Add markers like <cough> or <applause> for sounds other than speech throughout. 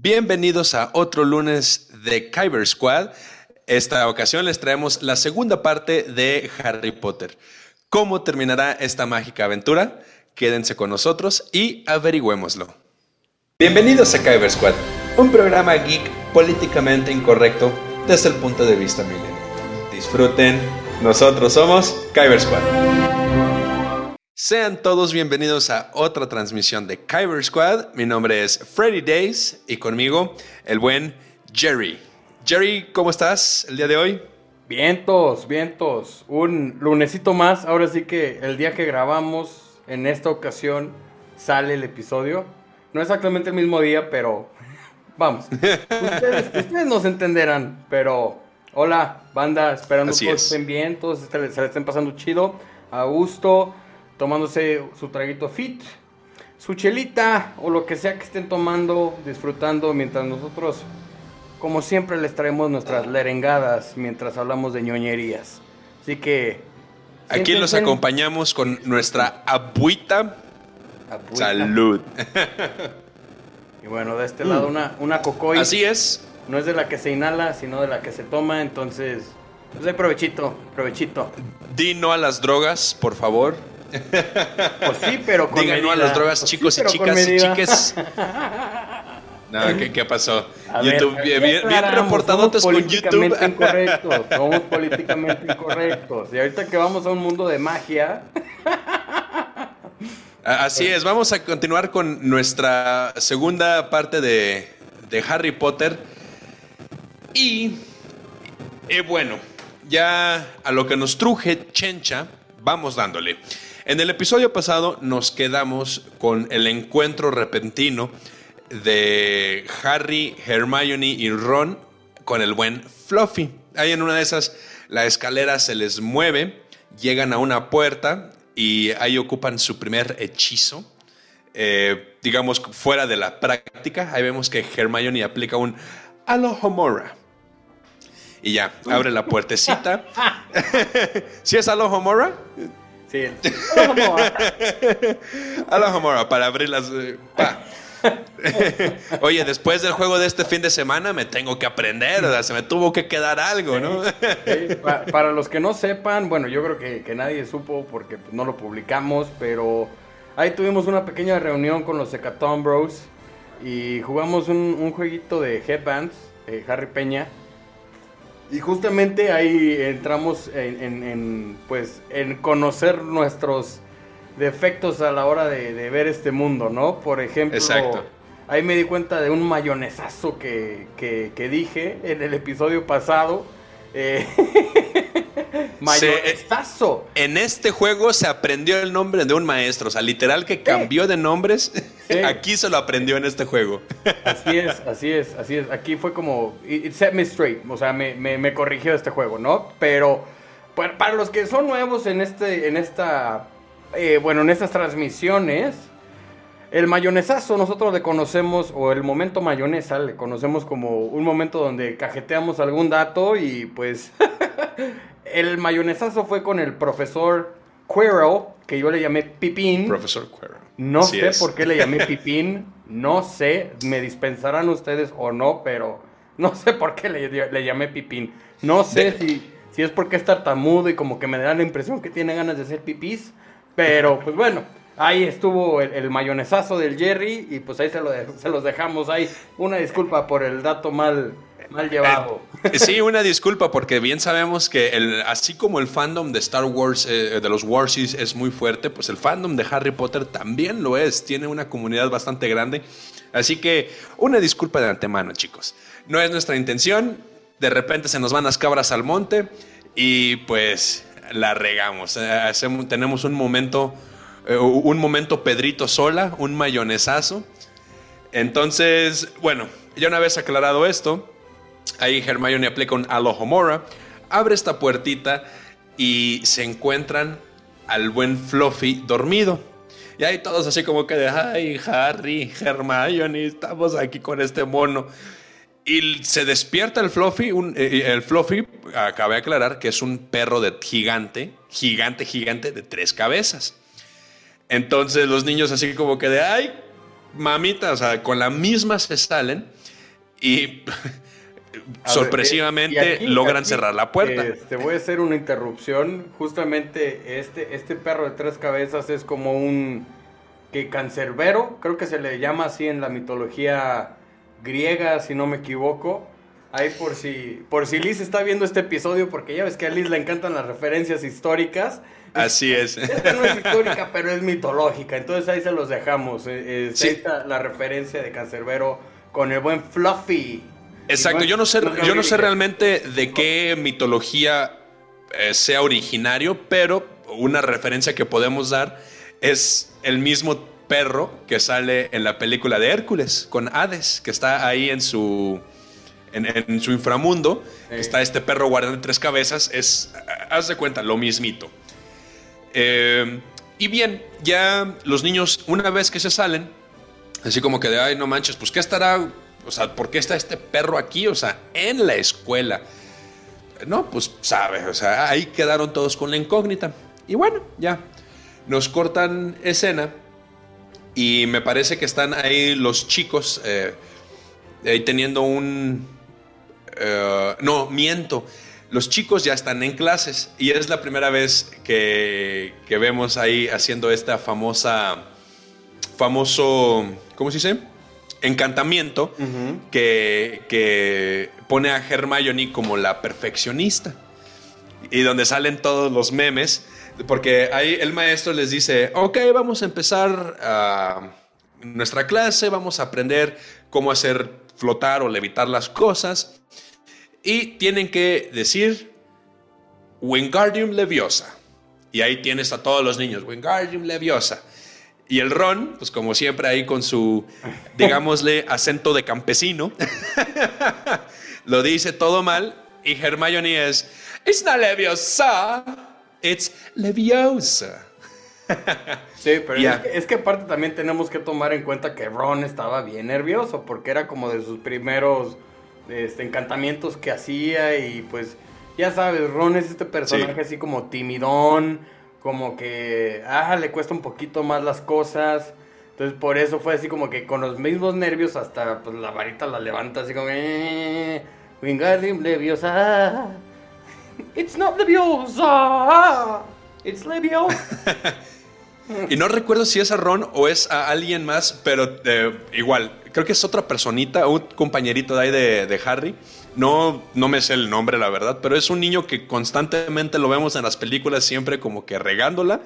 Bienvenidos a otro lunes de Kyber Squad. Esta ocasión les traemos la segunda parte de Harry Potter. ¿Cómo terminará esta mágica aventura? Quédense con nosotros y averigüémoslo. Bienvenidos a Kyber Squad, un programa geek políticamente incorrecto desde el punto de vista milenio. Disfruten, nosotros somos Kyber Squad. Sean todos bienvenidos a otra transmisión de Kyber Squad. Mi nombre es Freddy Days y conmigo el buen Jerry. Jerry, ¿cómo estás el día de hoy? Vientos, vientos. Un lunesito más. Ahora sí que el día que grabamos, en esta ocasión, sale el episodio. No exactamente el mismo día, pero <laughs> vamos. ustedes, <laughs> ustedes nos entenderán, pero hola, banda, esperando que es. estén bien, todos se le estén pasando chido, a gusto, tomándose su traguito fit, su chelita o lo que sea que estén tomando, disfrutando mientras nosotros, como siempre, les traemos nuestras lerengadas mientras hablamos de ñoñerías. Así que... Aquí los acompañamos con nuestra abuita. Agüita. Salud. <laughs> Y bueno, de este lado una, una cocoy. Así es. No es de la que se inhala, sino de la que se toma. Entonces, pues hay provechito, provechito. Di no a las drogas, por favor. Pues sí, pero con Digan no a las drogas, Pues sí, chicos y pero con chicas y chiques. <laughs> No, ¿qué, qué pasó? A ver, YouTube, bien, bien, bien reportadotes con YouTube. políticamente incorrectos, <laughs> somos políticamente incorrectos. Y ahorita que vamos a un mundo de magia, Así es, vamos a continuar con nuestra segunda parte de, de Harry Potter. Y eh, bueno, ya a lo que nos truje Chencha, vamos dándole. En el episodio pasado nos quedamos con el encuentro repentino de Harry, Hermione y Ron con el buen Fluffy. Ahí en una de esas la escalera se les mueve, llegan a una puerta y ahí ocupan su primer hechizo. Eh, digamos, fuera de la práctica. Ahí vemos que Hermione aplica un Alohomora. Y ya, abre la puertecita. <laughs> <laughs> ¿Sí es Alohomora? Sí. Alohomora, <laughs> para abrir las... eh, pa. <laughs> Oye, después del juego de este fin de semana me tengo que aprender, o sea, se me tuvo que quedar algo, ¿no? Sí, <laughs> pa- para los que no sepan, bueno, yo creo que, que nadie supo porque pues, no lo publicamos, pero ahí tuvimos una pequeña reunión con los Hecaton Bros y jugamos un, un jueguito de Headbands, eh, Harry Peña. Y justamente ahí entramos en, en- en, pues, en conocer nuestros defectos a la hora de, de ver este mundo, ¿no? Por ejemplo, Exacto. ahí me di cuenta de un mayonesazo que, que- que dije en el episodio pasado. Eh, <laughs> mayonesazo. En este juego se aprendió el nombre de un maestro, o sea, literal que cambió de nombres. Sí. <laughs> Aquí se lo aprendió en este juego. Así es, así es, así es. Aquí fue como, it set me straight, o sea, me, me, me corrigió este juego, ¿no? Pero para, para los que son nuevos en este, en esta, eh, bueno, en estas transmisiones, el mayonesazo nosotros le conocemos, o el momento mayonesa, le conocemos como un momento donde cajeteamos algún dato y pues <laughs> el mayonesazo fue con el profesor Quirrell, que yo le llamé Pipín. Profesor Quero. No Así sé es. por qué le llamé Pipín, no sé, me dispensarán ustedes o no, pero no sé por qué le, le llamé Pipín. No sé De- si, si es porque es tartamudo y como que me da la impresión que tiene ganas de hacer pipís, pero pues bueno, ahí estuvo el, el mayonesazo del Jerry y pues ahí se, lo se los dejamos ahí. Una disculpa por el dato mal, mal llevado. Eh, Sí, una disculpa porque bien sabemos que el, así como el fandom de Star Wars, eh, de los Warsies es muy fuerte, pues el fandom de Harry Potter también lo es, tiene una comunidad bastante grande. Así que una disculpa de antemano, chicos. No es nuestra intención, de repente se nos van las cabras al monte y pues la regamos. Eh, tenemos un momento, eh, un momento Pedrito sola, un mayonesazo. Entonces, bueno, ya una vez aclarado esto, ahí Hermione aplica un Alohomora, abre esta puertita y se encuentran al buen Fluffy dormido. Y ahí todos así como que de, ay, Harry, Hermione, estamos aquí con este mono. Y se despierta el Fluffy, un- eh, el Fluffy, acabé de aclarar que es un perro de gigante, gigante, gigante de tres cabezas. Entonces los niños así como que de, ay, mamita, o sea, con la misma se salen y <laughs> sorpresivamente logran cerrar la puerta. Te este, voy a hacer una interrupción. Justamente este, este perro de tres cabezas es como un que cancerbero, creo que se le llama así en la mitología griega, si no me equivoco. Ahí por si, por si Liz está viendo este episodio, porque ya ves que a Liz le encantan las referencias históricas. Así es. Esta no es histórica, <laughs> pero es mitológica. Entonces ahí se los dejamos. Eh, eh la referencia de Cancerbero con el buen Fluffy. Exacto, yo no sé, yo no sé realmente de qué mitología eh, sea originario, pero una referencia que podemos dar es el mismo perro que sale en la película de Hércules con Hades, que está ahí en su en, su inframundo, está este perro guardando tres cabezas, es, haz de cuenta, lo mismito. Eh, y bien, ya los niños, una vez que se salen, así como que de, ay, no manches, pues ¿qué estará? O sea, ¿por qué está este perro aquí? O sea, en la escuela. No, pues sabe, o sea, ahí quedaron todos con la incógnita. Y bueno, ya, nos cortan escena y me parece que están ahí los chicos eh, ahí teniendo un, eh, no, miento. Los chicos ya están en clases y es la primera vez que, vemos ahí haciendo esta famosa, famoso, ¿cómo se dice? Encantamiento que, que pone a Hermione como la perfeccionista y donde salen todos los memes, porque ahí el maestro les dice, ok, vamos a empezar a nuestra clase, vamos a aprender cómo hacer flotar o levitar las cosas y tienen que decir Wingardium Leviosa. Y ahí tienes a todos los niños, Wingardium Leviosa. Y el Ron, pues como siempre ahí con su, digámosle, <laughs> acento de campesino, <laughs> lo dice todo mal. Y Hermione es, It's not Leviosa, it's Leviosa. <laughs> sí, pero es, que, es, que, aparte también tenemos que tomar en cuenta que Ron estaba bien nervioso porque era como de sus primeros este, encantamientos que hacía y pues ya sabes, Ron es este personaje así como timidón, como que, ah, le cuesta un poquito más las cosas. Entonces por eso fue así como que con los mismos nervios hasta pues la varita la levanta así como, eh, Wingardium Leviosa. <laughs> It's not Leviosa. It's Leviosa. <laughs> y no recuerdo si es a Ron o es a alguien más, pero eh, igual, creo que es otra personita, un compañerito de ahí de, Harry. No, no me sé el nombre, la verdad, pero es un niño que constantemente lo vemos en las películas siempre como que regándola,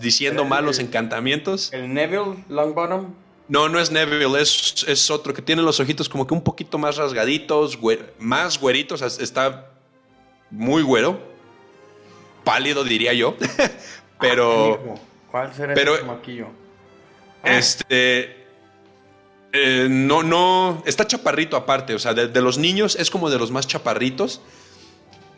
diciendo malos encantamientos. ¿El Neville Longbottom? No, no es Neville, es, es otro que tiene los ojitos como que un poquito más rasgaditos, más güeritos, está muy güero, pálido diría yo, <laughs> pero... Ah, ¿Cuál será pero, ese maquillo? Este, eh, no, no, está chaparrito aparte, o sea, de, los niños es como de los más chaparritos.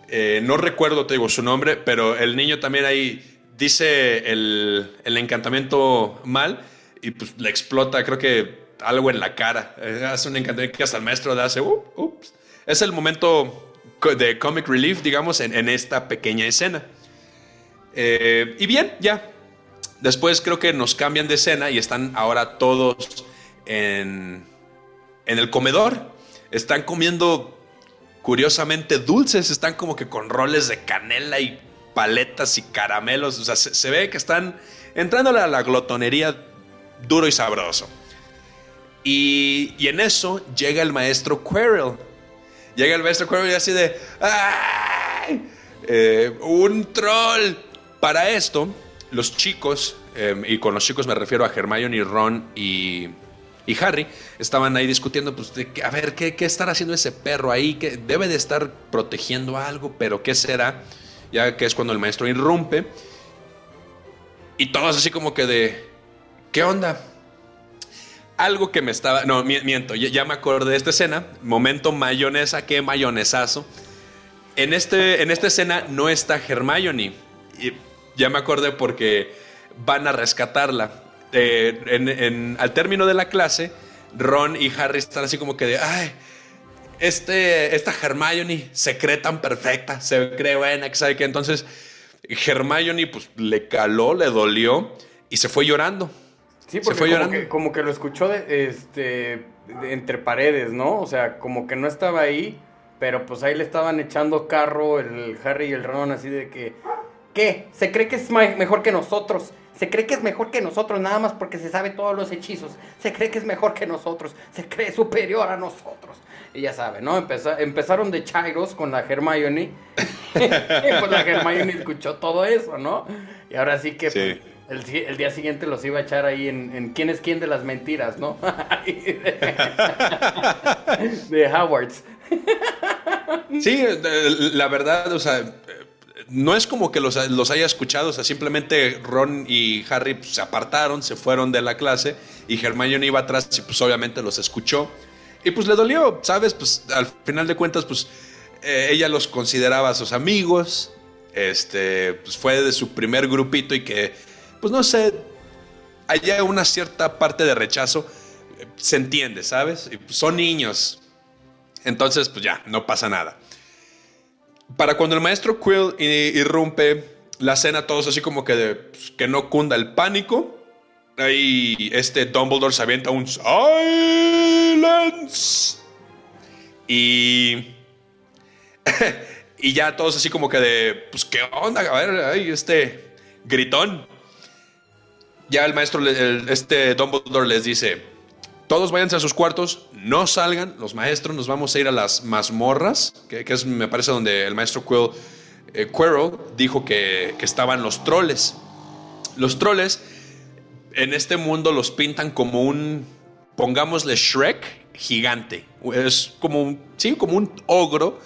Eh, no recuerdo, te digo, su nombre, pero el niño también ahí dice el, encantamiento mal y pues le explota, creo que algo en la cara. Eh, hace un encantamiento que hasta el maestro le hace, ups. Es el momento de comic relief, digamos, en, esta pequeña escena. y bien, ya. Después creo que nos cambian de escena y están ahora todos en, el comedor. Están comiendo curiosamente dulces, están como que con roles de canela y paletas y caramelos. O sea, se, ve que están entrando a la glotonería duro y sabroso. Y, en eso llega el maestro Quirrell. Llega el maestro Quirrell y así de... ¡Ay! Eh, ¡Un troll! Para esto, los chicos, eh, y con los chicos me refiero a Hermione, Ron y y Harry estaban ahí discutiendo, pues, a ver, ¿qué, ¿qué estará haciendo ese perro ahí? Que debe de estar protegiendo algo, pero ¿qué será? Ya que es cuando el maestro irrumpe. Y todos así como que de, ¿qué onda? Algo que me estaba, no, miento, ya, me acordé de esta escena, momento mayonesa, qué mayonesazo. En, este, en esta escena no está Hermione. Y ya me acordé porque van a rescatarla en, al término de la clase, Ron y Harry están así como que de, ay, este, esta Hermione se cree tan perfecta, se cree buena, que sabe que entonces Hermione pues le caló, le dolió y se fue llorando. Sí, porque fue como, llorando. Que, como que lo escuchó de, este, entre paredes, ¿no? O sea, como que no estaba ahí, pero pues ahí le estaban echando carro el Harry y el Ron así de que, ¿qué? ¿Se cree que es mejor que nosotros? Se cree que es mejor que nosotros nada más porque se sabe todos los hechizos. Se cree que es mejor que nosotros. Se cree superior a nosotros. Y ya sabe, ¿no? empezaron de Chairos con la Hermione. <laughs> y pues la Hermione escuchó todo eso, ¿no? Y ahora sí que pues, el, día siguiente los iba a echar ahí en, quién es quién de las mentiras, ¿no? <laughs> de Howards. sí, la verdad, o sea, no es como que los, haya escuchado, o sea, simplemente Ron y Harry pues, se apartaron, se fueron de la clase y Hermione iba atrás y pues obviamente los escuchó. Y pues le dolió, ¿sabes? Pues al final de cuentas, pues eh, ella los consideraba sus amigos, este, pues fue de su primer grupito y que, pues no sé, haya una cierta parte de rechazo, se entiende, ¿sabes? Y, pues, son niños. Entonces, pues ya, no pasa nada. Para cuando el maestro Quill irrumpe la cena, todos así como que, de, pues, que no cunda el pánico. Ahí este Dumbledore se avienta un silence. Y. <laughs> y ya todos así como que de. Pues qué onda, a ver, ahí este. Gritón. Ya el maestro, este Dumbledore les dice: todos váyanse a sus cuartos, no salgan, los maestros, nos vamos a ir a las mazmorras, que, es, me parece, donde el maestro Quill, eh, Quirrell dijo que, que estaban los troles. Los troles en este mundo los pintan como un, pongámosle Shrek gigante. Es como un, sí, como un ogro,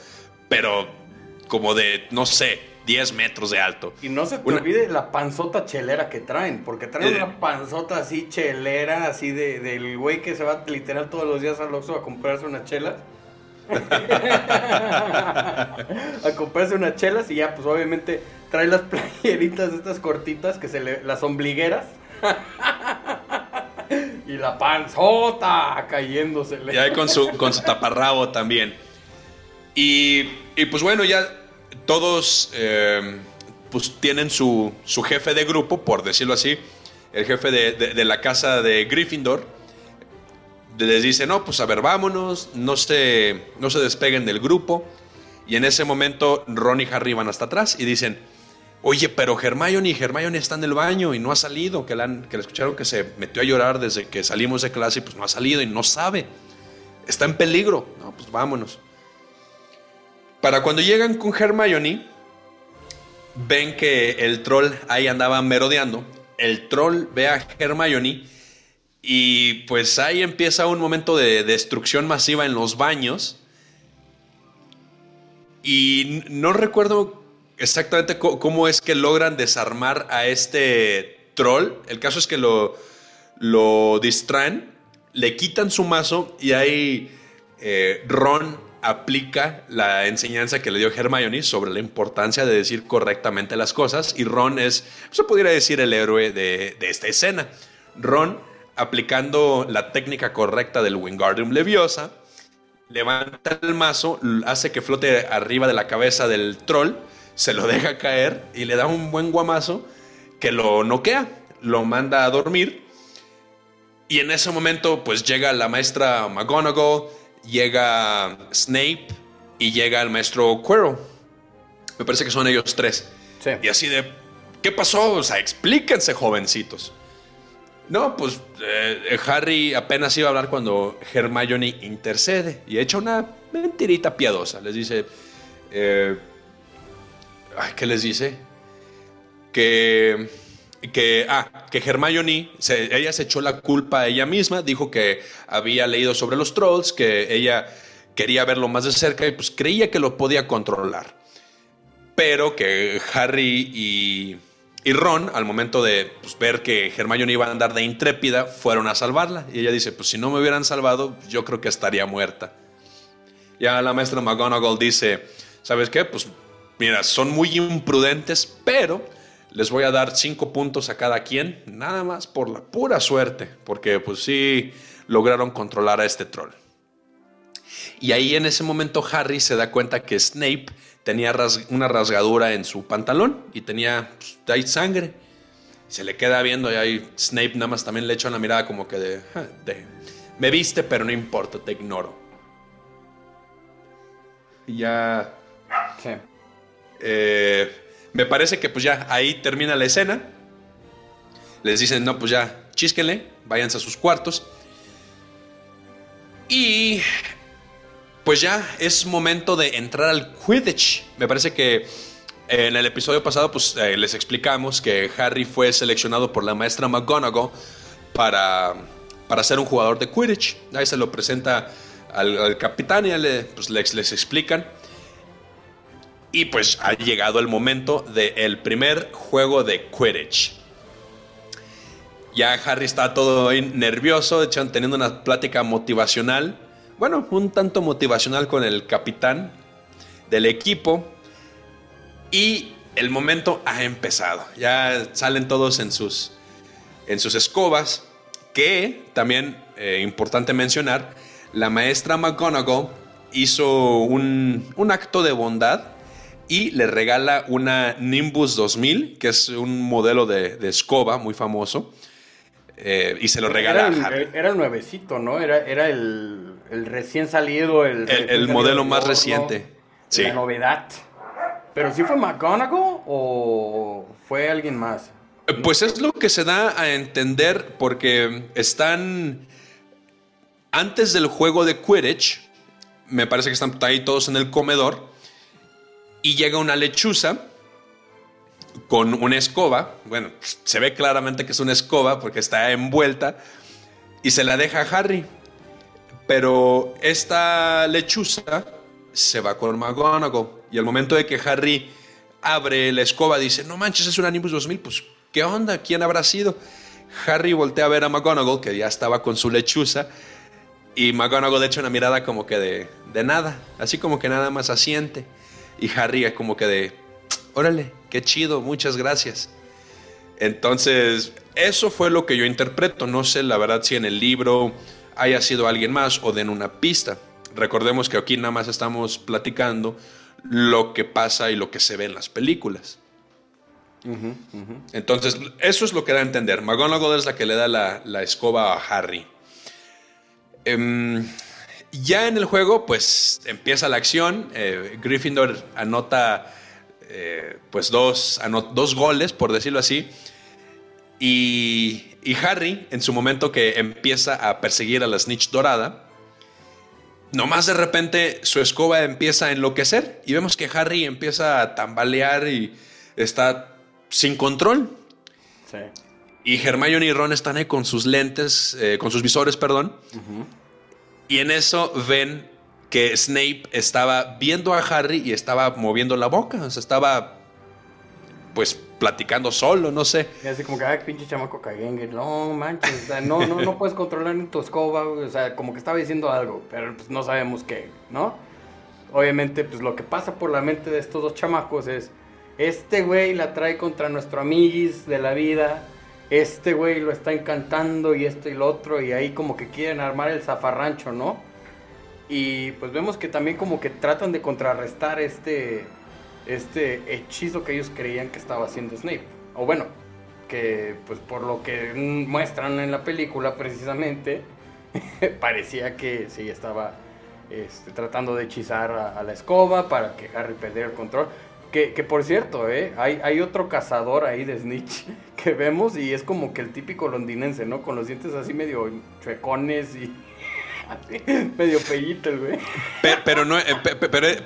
pero como de, no sé, 10 metros de alto. Y no se te olvide la panzota chelera que traen, porque traen una panzota así chelera, así de, del güey que se va literal todos los días al Oxxo a comprarse unas chelas. <laughs> a comprarse unas chelas y ya pues obviamente trae las <laughs> playeritas estas cortitas que se le, las ombligueras <laughs> y la panzota cayéndose. Y ahí con su, con su taparrabo también. Y, y pues bueno, ya todos eh, pues tienen su, jefe de grupo, por decirlo así, el jefe de, la casa de Gryffindor. Les dice, no, pues a ver, vámonos, no se, no se despeguen del grupo. Y en ese momento Ron y Harry van hasta atrás y dicen, oye, pero Hermione y Hermione está en el baño y no ha salido, que, la, que escucharon que se metió a llorar desde que salimos de clase y pues no ha salido y no sabe. Está en peligro. No, pues vámonos. Para cuando llegan con Hermione, ven que el troll ahí andaba merodeando. El troll ve a Hermione y pues ahí empieza un momento de destrucción masiva en los baños. Y no recuerdo exactamente cómo es que logran desarmar a este troll. El caso es que lo, lo distraen, le quitan su mazo y ahí eh, Ron aplica la enseñanza que le dio Hermione sobre la importancia de decir correctamente las cosas y Ron es, se pudiera decir, el héroe de, esta escena. Ron, aplicando la técnica correcta del Wingardium Leviosa, levanta el mazo, hace que flote arriba de la cabeza del troll, se lo deja caer y le da un buen guamazo que lo noquea, lo manda a dormir y en ese momento pues llega la maestra McGonagall, llega Snape y llega el maestro Quirrell. Me parece que son ellos tres. Y así de, ¿qué pasó? O sea, explíquense, jovencitos. No, pues eh, Harry apenas iba a hablar cuando Hermione intercede y echa una mentirita piadosa. Les dice, eh, ¿qué les dice? Que que, ah, que Hermione, ella se echó la culpa a ella misma, dijo que había leído sobre los trolls, que ella quería verlo más de cerca y pues creía que lo podía controlar. Pero que Harry y, Ron, al momento de pues, ver que Hermione iba a andar de intrépida, fueron a salvarla. Y ella dice, pues si no me hubieran salvado, yo creo que estaría muerta. Ya la maestra McGonagall dice, ¿sabes qué? Pues mira, son muy imprudentes, pero les voy a dar cinco puntos a cada quien, nada más por la pura suerte, porque pues sí lograron controlar a este troll. Y ahí en ese momento Harry se da cuenta que Snape tenía una rasgadura en su pantalón y tenía pues, ahí sangre. Se le queda viendo y ahí Snape nada más también le echa una mirada como que de, Me viste, pero no importa, te ignoro. Y ya... Sí. Eh, me parece que pues ya ahí termina la escena. Les dicen, no, pues ya, chísquenle, váyanse a sus cuartos. Y pues ya es momento de entrar al Quidditch. Me parece que en el episodio pasado pues eh, les explicamos que Harry fue seleccionado por la maestra McGonagall para, para ser un jugador de Quidditch. Ahí se lo presenta al, capitán y le, pues, les, les explican. Y pues ha llegado el momento del primer juego de Quidditch. Ya Harry está todo nervioso, teniendo una plática motivacional. Bueno, un tanto motivacional con el capitán del equipo. Y el momento ha empezado. Ya salen todos en sus, en sus escobas. Que también, eh, importante mencionar, la maestra McGonagall hizo un, un acto de bondad y le regala una Nimbus 2000, que es un modelo de, escoba muy famoso. Eh, y se lo regala era el, Era el nuevecito, ¿no? Era, era el, recién salido, el, el, modelo más reciente. Sí. La novedad. ¿Pero sí fue McGonagall o fue alguien más? Eh, pues es lo que se da a entender porque están antes del juego de Quidditch, me parece que están ahí todos en el comedor y llega una lechuza con una escoba. Bueno, se ve claramente que es una escoba porque está envuelta y se la deja a Harry. Pero esta lechuza se va con McGonagall y al momento de que Harry abre la escoba dice, no manches, es una Nimbus 2000, pues ¿qué onda? ¿Quién habrá sido? Harry voltea a ver a McGonagall que ya estaba con su lechuza y McGonagall le echa una mirada como que de, de nada, así como que nada más asiente. Y Harry es como que de, órale, qué chido, muchas gracias. Entonces, eso fue lo que yo interpreto. No sé la verdad si en el libro haya sido alguien más o den una pista. Recordemos que aquí nada más estamos platicando lo que pasa y lo que se ve en las películas. Entonces, eso es lo que da a entender. McGonagall es la que le da la, la escoba a Harry. Em, ya en el juego, pues empieza la acción. Eh, Gryffindor anota eh, pues dos, dos goles, por decirlo así. Y, Harry, en su momento que empieza a perseguir a la Snitch dorada, nomás de repente su escoba empieza a enloquecer y vemos que Harry empieza a tambalear y está sin control. Sí. Y Hermione y Ron están ahí con sus lentes, eh, con sus visores, perdón. Y en eso ven que Snape estaba viendo a Harry y estaba moviendo la boca. O sea, estaba pues platicando solo, no sé. Y así como que, ay, pinche chamaco caguengue, no manches, no, no, no puedes controlar en tu escoba, o sea, como que estaba diciendo algo, pero pues no sabemos qué, ¿no? Obviamente, pues lo que pasa por la mente de estos dos chamacos es, este güey la trae contra nuestro amiguis de la vida, este güey lo está encantando y esto y lo otro, y ahí como que quieren armar el zafarrancho, ¿no? Y pues vemos que también como que tratan de contrarrestar este, este hechizo que ellos creían que estaba haciendo Snape. O bueno, que pues por lo que muestran en la película precisamente, <laughs> parecía que sí estaba este, tratando de hechizar a, a, la escoba para que Harry perdiera el control. Que, por cierto, ¿eh? hay, hay otro cazador ahí de Snitch <laughs> que vemos y es como que el típico londinense, ¿no? Con los dientes así medio chuecones y <laughs> medio pellito el güey. Pero, no, eh,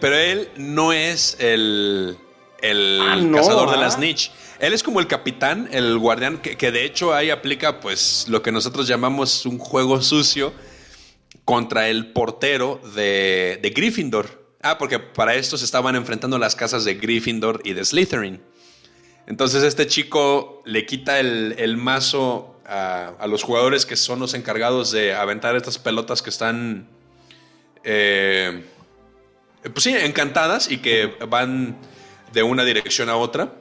pero, él no es el, el ah, cazador de la. Snitch. Él es como el capitán, el guardián, que, que, de hecho ahí aplica pues lo que nosotros llamamos un juego sucio contra el portero de, de Gryffindor. Ah, porque para esto se estaban enfrentando las casas de Gryffindor y de Slytherin. Entonces este chico le quita el, mazo a, los jugadores que son los encargados de aventar estas pelotas que están, eh, pues sí, encantadas y que van de una dirección a otra.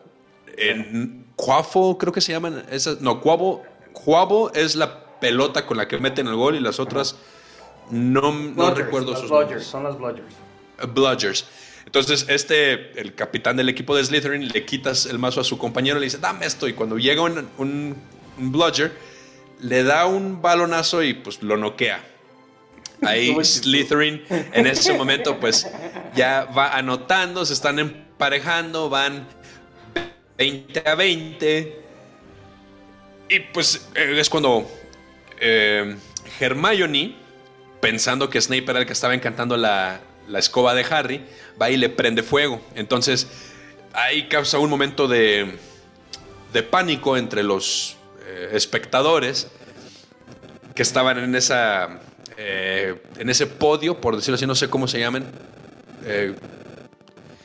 En Cuafo, creo que se llaman esas. No, Cuavo, es la pelota con la que meten el gol y las otras no, no recuerdo sus nombres. Son las. Bludgers. Entonces, este, el capitán del equipo de Slytherin, le quitas el mazo a su compañero y le dice, dame esto. Y cuando llega un, un, Bludger, le da un balonazo y pues lo noquea. Ahí <laughs> Slytherin en ese momento pues ya va anotando, se están emparejando, van 20 a 20. Y pues eh, es cuando eh, Hermione, pensando que Snape era el que estaba encantando la, la escoba de Harry, va y le prende fuego. Entonces ahí causa un momento de, de pánico entre los eh, espectadores que estaban en esa eh, en ese podio, por decirlo así, no sé cómo se llaman. Eh,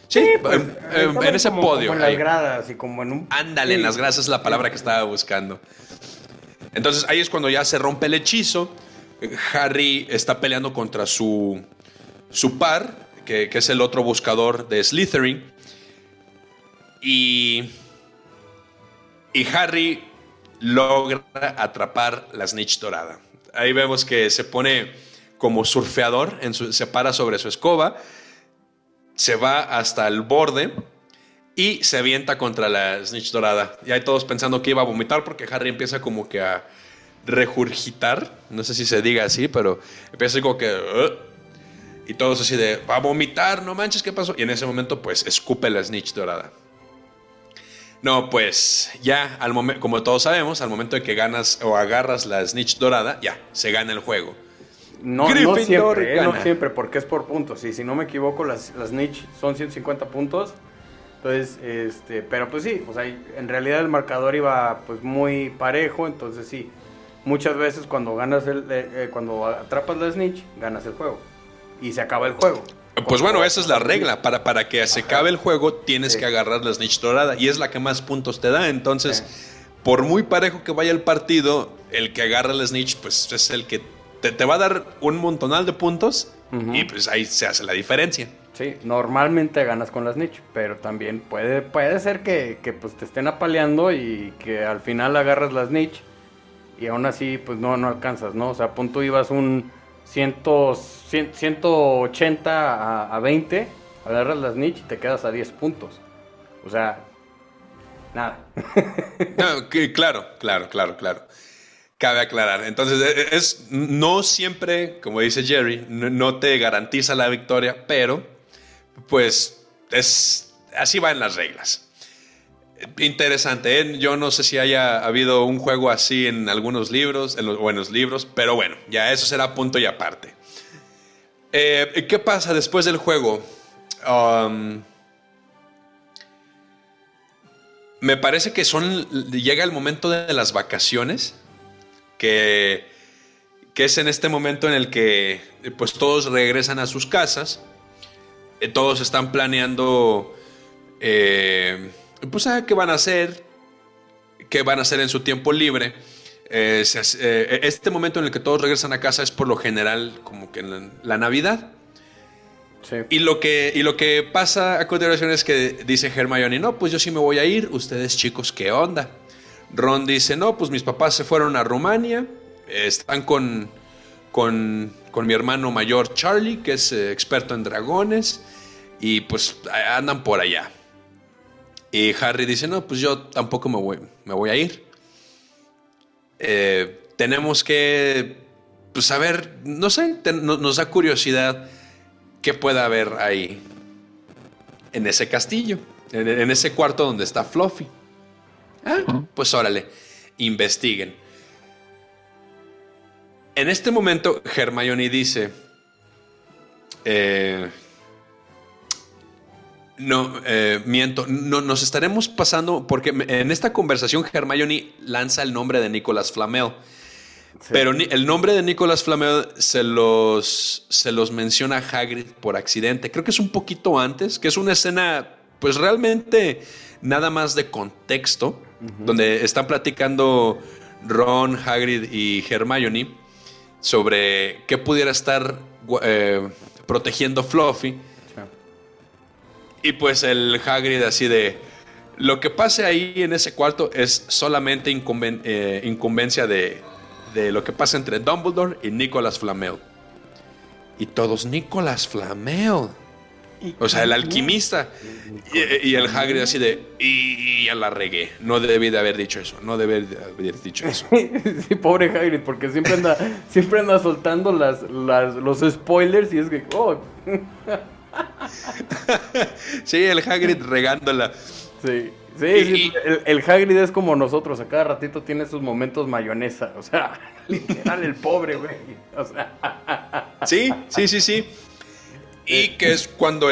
sí, pues, en, ese podio. Como en las gradas y como en un. Ándale, en las gradas es la palabra que estaba buscando. Entonces ahí es cuando ya se rompe el hechizo. Harry está peleando contra su, su par, que, que es el otro buscador de Slytherin. Y, y Harry logra atrapar la snitch dorada. Ahí vemos que se pone como surfeador, en se para sobre su escoba, se va hasta el borde y se avienta contra la snitch dorada. Y hay todos pensando que iba a vomitar porque Harry empieza como que a regurgitar, no sé si se diga así, pero empieza como que... y todos así de, va a vomitar, no manches, ¿qué pasó? Y en ese momento pues escupe la snitch dorada. No, pues ya, al momento, como todos sabemos, al momento de que ganas o agarras la snitch dorada, ya, se gana el juego. No, no siempre, ¿eh? no siempre, porque es por puntos. Y si no me equivoco, las, las snitch son 150 puntos. Entonces, este, pero pues sí, o sea, en realidad el marcador iba pues muy parejo, entonces sí, muchas veces cuando ganas el, eh, eh, cuando atrapas la snitch, ganas el juego y se acaba el juego. Pues bueno, esa es la regla. Para, para que se acabe el juego, tienes que agarrar la snitch dorada. Y es la que más puntos te da. Entonces, por muy parejo que vaya el partido, el que agarra la snitch, pues es el que te, va a dar un montonal de puntos. Y pues ahí se hace la diferencia. Sí, normalmente ganas con la snitch, pero también puede, puede ser que, que pues te estén apaleando y que al final agarras la snitch y aún así pues no, no alcanzas, ¿no? O sea, punto ibas un 180 a, 20, agarras las niche y te quedas a 10 puntos. O sea, nada. <laughs> claro, claro, claro, claro. Cabe aclarar. Entonces, e, e, es, no siempre, como dice Jerry, no, te garantiza la victoria, pero pues es así van las reglas. Interesante, ¿eh? yo no sé si haya habido un juego así en algunos libros, en los buenos libros, pero bueno, ya eso será punto y aparte. Eh, ¿Qué pasa después del juego? Um, me parece que son llega el momento de las vacaciones, que, que es en este momento en el que pues todos regresan a sus casas, eh, todos están planeando pues qué van a hacer, qué van a hacer en su tiempo libre. Eh, eh, este momento en el que todos regresan a casa es por lo general como que en la, Navidad. Y, lo que, y lo que pasa a continuación es que dice Hermione, no, pues yo sí me voy a ir, ustedes chicos, ¿qué onda? Ron dice, no, pues mis papás se fueron a Rumania, están con, con, con, mi hermano mayor Charlie, que es eh, experto en dragones, y pues andan por allá. Y Harry dice, no, pues yo tampoco me voy, me voy a ir. Eh, tenemos que pues, saber, no sé, nos da curiosidad qué puede haber ahí en ese castillo, en, ese cuarto donde está Fluffy. Ah, pues órale, investiguen. En este momento, Hermione dice, eh, no, eh, miento. No, nos estaremos pasando porque en esta conversación Hermione lanza el nombre de Nicolas Flamel. Pero el nombre de Nicolas Flamel se los, se los menciona Hagrid por accidente. Creo que es un poquito antes, que es una escena, pues realmente nada más de contexto, donde están platicando Ron, Hagrid y Hermione sobre qué pudiera estar eh, protegiendo Fluffy y pues el Hagrid así de... Lo que pase ahí en ese cuarto es solamente eh, incumbencia de, lo que pasa entre Dumbledore y Nicolas Flamel. Y todos, Nicolas Flamel. O sea, el alquimista. Y, el Hagrid así de, y ya la regué. No debí de haber dicho eso. No debí de haber dicho eso. <laughs> sí, pobre Hagrid, porque siempre anda, siempre anda soltando las, los spoilers y es que, oh. <laughs> <laughs> sí, el Hagrid regándola. Sí. Sí, el, el, Hagrid es como nosotros, a cada ratito tiene sus momentos mayonesa, o sea, <laughs> literal el pobre, güey. O sea. Sí, sí, sí, sí. Y eh. que es cuando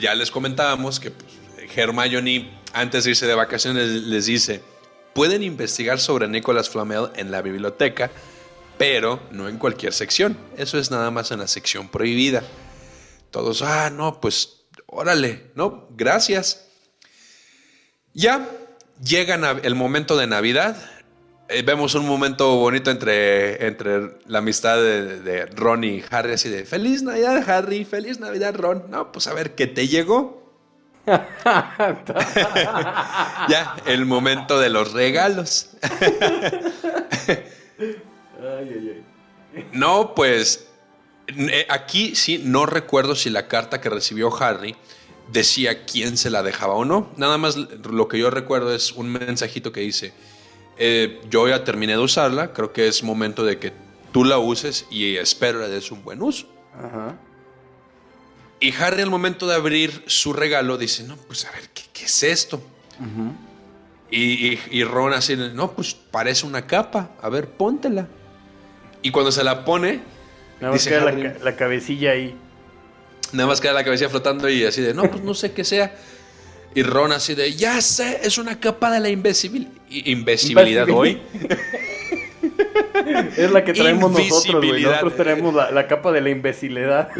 ya les comentábamos que pues, Hermione, antes de irse de vacaciones, les dice, pueden investigar sobre Nicolas Flamel en la biblioteca, pero no en cualquier sección. Eso es nada más en la sección prohibida. Todos, ah, no, pues órale, no, gracias. Ya llega el momento de Navidad. Eh, vemos un momento bonito entre, entre la amistad de, Ron y Harry, así de Feliz Navidad, Harry, feliz Navidad, Ron. No, pues a ver qué te llegó. <laughs> ya, el momento de los regalos. <laughs> <laughs> no, pues aquí sí, no recuerdo si la carta que recibió Harry decía quién se la dejaba o no. Nada más lo que yo recuerdo es un mensajito que dice, eh, yo ya terminé de usarla, creo que es momento de que tú la uses y espero le des un buen uso. Y Harry al momento de abrir su regalo dice, no, pues a ver, ¿qué, es esto? y, Ron así, no, pues parece una capa, a ver, póntela. Y cuando se la pone, dice la cabecilla ahí. Nada más queda la cabeza flotando y así de, no, pues no sé qué sea. Y Ron así de, ya sé, es una capa de la invisibilidad hoy. <laughs> es la que traemos nosotros, güey. Nosotros tenemos la, capa de la imbecilidad. <laughs>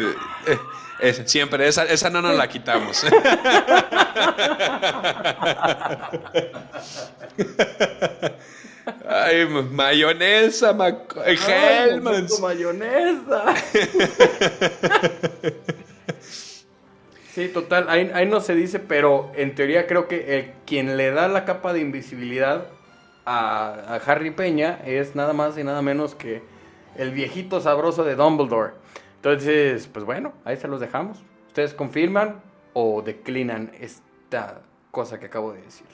Eh, eh, siempre, esa, esa no nos la quitamos. <laughs> Ay, mayonesa, mayonesa. <laughs> Sí, total, ahí, no se dice, pero en teoría creo que quien le da la capa de invisibilidad a, Harry Peña es nada más y nada menos que el viejito sabroso de Dumbledore. Entonces, pues bueno, ahí se los dejamos. Ustedes confirman o declinan esta cosa que acabo de decir.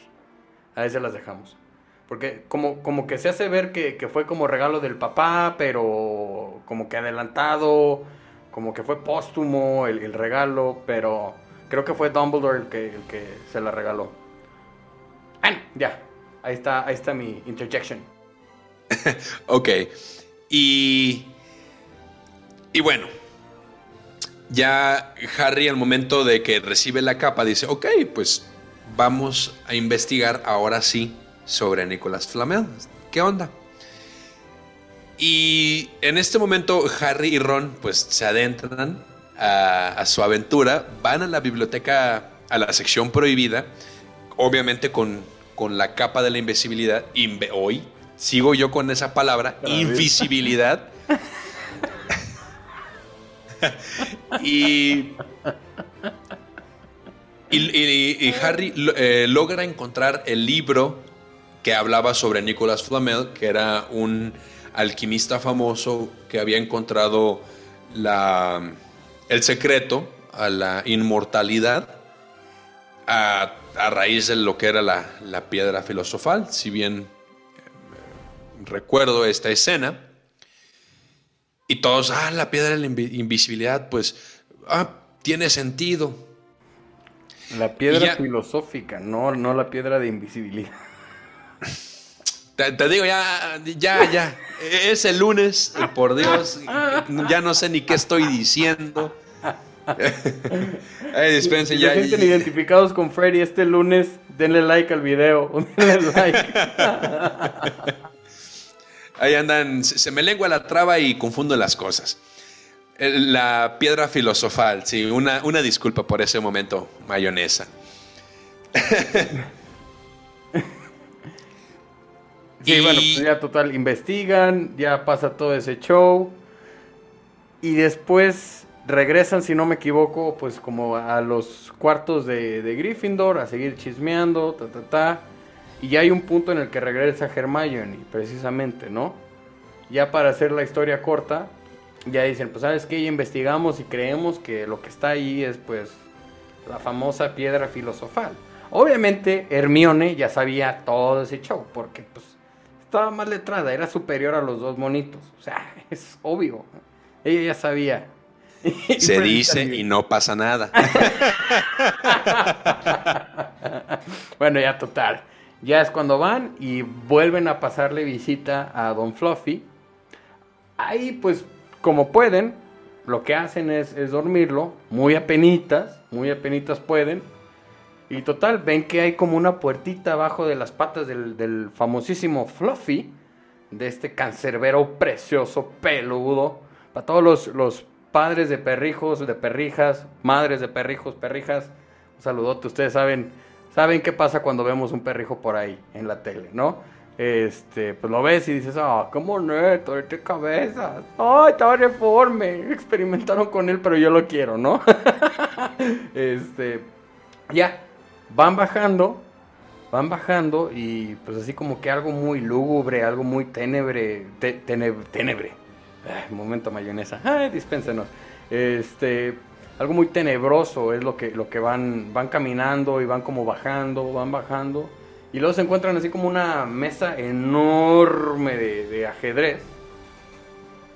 Ahí se las dejamos. Porque como, como que se hace ver que, que fue como regalo del papá, pero como que adelantado como que fue póstumo el, regalo, pero creo que fue Dumbledore el que, el que se la regaló. Bueno, ya, ahí está, ahí está mi interjection. <laughs> ok, y, y bueno, ya Harry al momento de que recibe la capa dice, ok, pues vamos a investigar ahora sí sobre Nicolás Flamel. ¿Qué onda? Y en este momento Harry y Ron pues se adentran a, su aventura, van a la biblioteca, a la sección prohibida, obviamente con, con la capa de la invisibilidad, hoy sigo yo con esa palabra, invisibilidad. <laughs> y, y, Harry eh, logra encontrar el libro que hablaba sobre Nicolas Flamel, que era un alquimista famoso que había encontrado la, el secreto a la inmortalidad a, raíz de lo que era la, piedra filosofal. Si bien eh, recuerdo esta escena, y todos, ah, la piedra de la invisibilidad, pues, ah, tiene sentido. La piedra filosófica, no, no la piedra de invisibilidad. Te, digo, ya, ya, ya. Es el lunes, por Dios. Ya no sé ni qué estoy diciendo. <laughs> Ay, dispense, ya. sienten identificados con Freddy este lunes, denle like al video. <laughs> Denle like. <laughs> Ahí andan, se me lengua la traba y confundo las cosas. La piedra filosofal, sí, una, una disculpa por ese momento, mayonesa. Sí, bueno, pues ya total, investigan, ya pasa todo ese show. Y después regresan, si no me equivoco, pues como a los cuartos de, de Gryffindor, a seguir chismeando, ta, ta, ta. Y ya hay un punto en el que regresa Hermione, precisamente, ¿no? Ya para hacer la historia corta, ya dicen, pues sabes que ya investigamos y creemos que lo que está ahí es pues la famosa piedra filosofal. Obviamente Hermione ya sabía todo ese show, porque pues estaba más letrada, era superior a los dos monitos. O sea, <laughs> es obvio. Ella ya sabía. <laughs> Se dice y no pasa nada. <laughs> bueno, ya total. Ya es cuando van y vuelven a pasarle visita a Don Fluffy. Ahí pues como pueden, lo que hacen es, dormirlo, muy apenitas, muy apenitas pueden. Y total, ven que hay como una puertita abajo de las patas del, famosísimo Fluffy, de este cancerbero precioso, peludo. Para todos los, los padres de perrijos, de perrijas, madres de perrijos, perrijas, un saludote. Ustedes saben, saben qué pasa cuando vemos un perrijo por ahí en la tele, ¿no? Este, pues lo ves y dices, ah, qué neto, de cabezas. Ay, estaba reforme. Experimentaron con él, pero yo lo quiero, ¿no? <laughs> este, ya, van bajando, van bajando y pues así como que algo muy lúgubre, algo muy tenebre, tenebre momento mayonesa. <laughs> Ay, dispénsenos. Este, algo muy tenebroso es lo que, lo que van, van caminando y van como bajando, van bajando. Y luego se encuentran así como una mesa enorme de, ajedrez.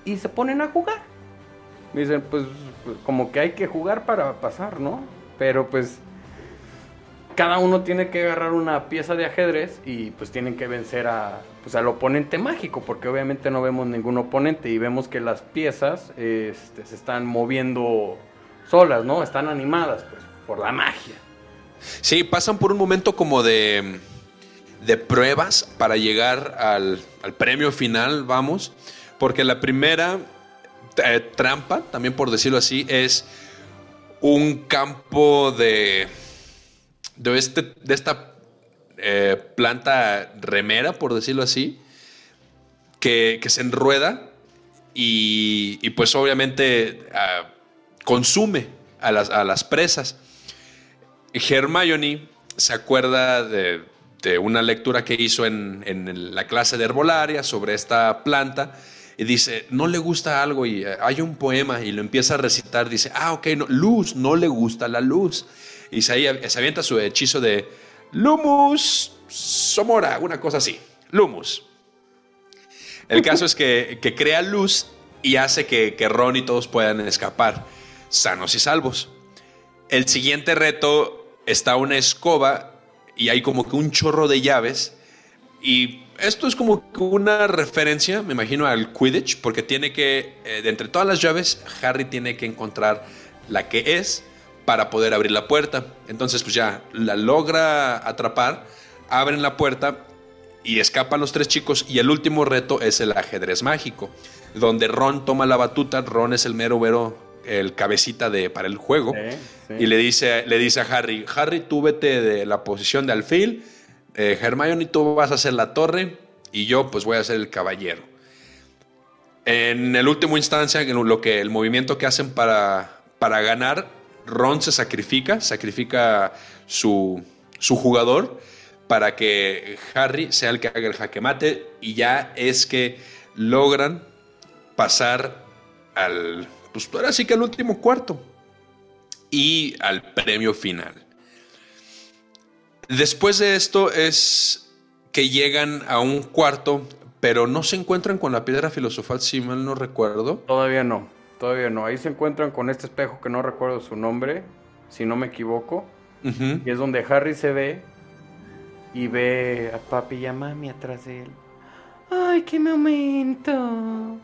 Y se ponen a jugar. Dicen, pues, pues como que hay que jugar para pasar, ¿no? Pero pues cada uno tiene que agarrar una pieza de ajedrez y pues tienen que vencer a, pues, al oponente mágico, porque obviamente no vemos ningún oponente y vemos que las piezas este, se están moviendo solas, ¿no? Están animadas pues, por la magia. Sí, pasan por un momento como de, de pruebas para llegar al, premio final, vamos, porque la primera eh, trampa, también por decirlo así, es un campo de de, este, de esta eh, planta remera, por decirlo así, que, se enrueda y, pues obviamente ah, consume a las, a las, presas. Hermione se acuerda de, una lectura que hizo en, la clase de herbolaria sobre esta planta y dice, no le gusta algo y eh, hay un poema y lo empieza a recitar, dice, ah, ok, no, luz, no le gusta la luz y se, avienta su hechizo de Lumus Somora, una cosa así. Lumus. El caso es que, crea luz y hace que, que Ron y todos puedan escapar, sanos y salvos. El siguiente reto está una escoba y hay como que un chorro de llaves. Y esto es como una referencia, me imagino, al Quidditch, porque tiene que, eh, entre todas las llaves, Harry tiene que encontrar la que es para poder abrir la puerta. Entonces, pues ya la logra atrapar, abren la puerta y escapan los tres chicos. Y el último reto es el ajedrez mágico, donde Ron toma la batuta. Ron es el mero vero, el cabecita de, para el juego. Y le dice, le dice a Harry: Harry, tú vete de la posición de alfil. Eh, Hermione, tú vas a hacer la torre. Y yo, pues voy a ser el caballero. En el último instancia, lo que el movimiento que hacen para, para ganar Ron se sacrifica, sacrifica su, jugador para que Harry sea el que haga el jaque mate y ya es que logran pasar al, pues ahora sí que al último cuarto y al premio final. Después de esto es que llegan a un cuarto, pero no se encuentran con la piedra filosofal, si mal no recuerdo. Todavía no. Todavía no. Ahí se encuentran con este espejo que no recuerdo su nombre, si no me equivoco. Y es donde Harry se ve y ve a papi y a mami atrás de él. ¡Ay, qué momento!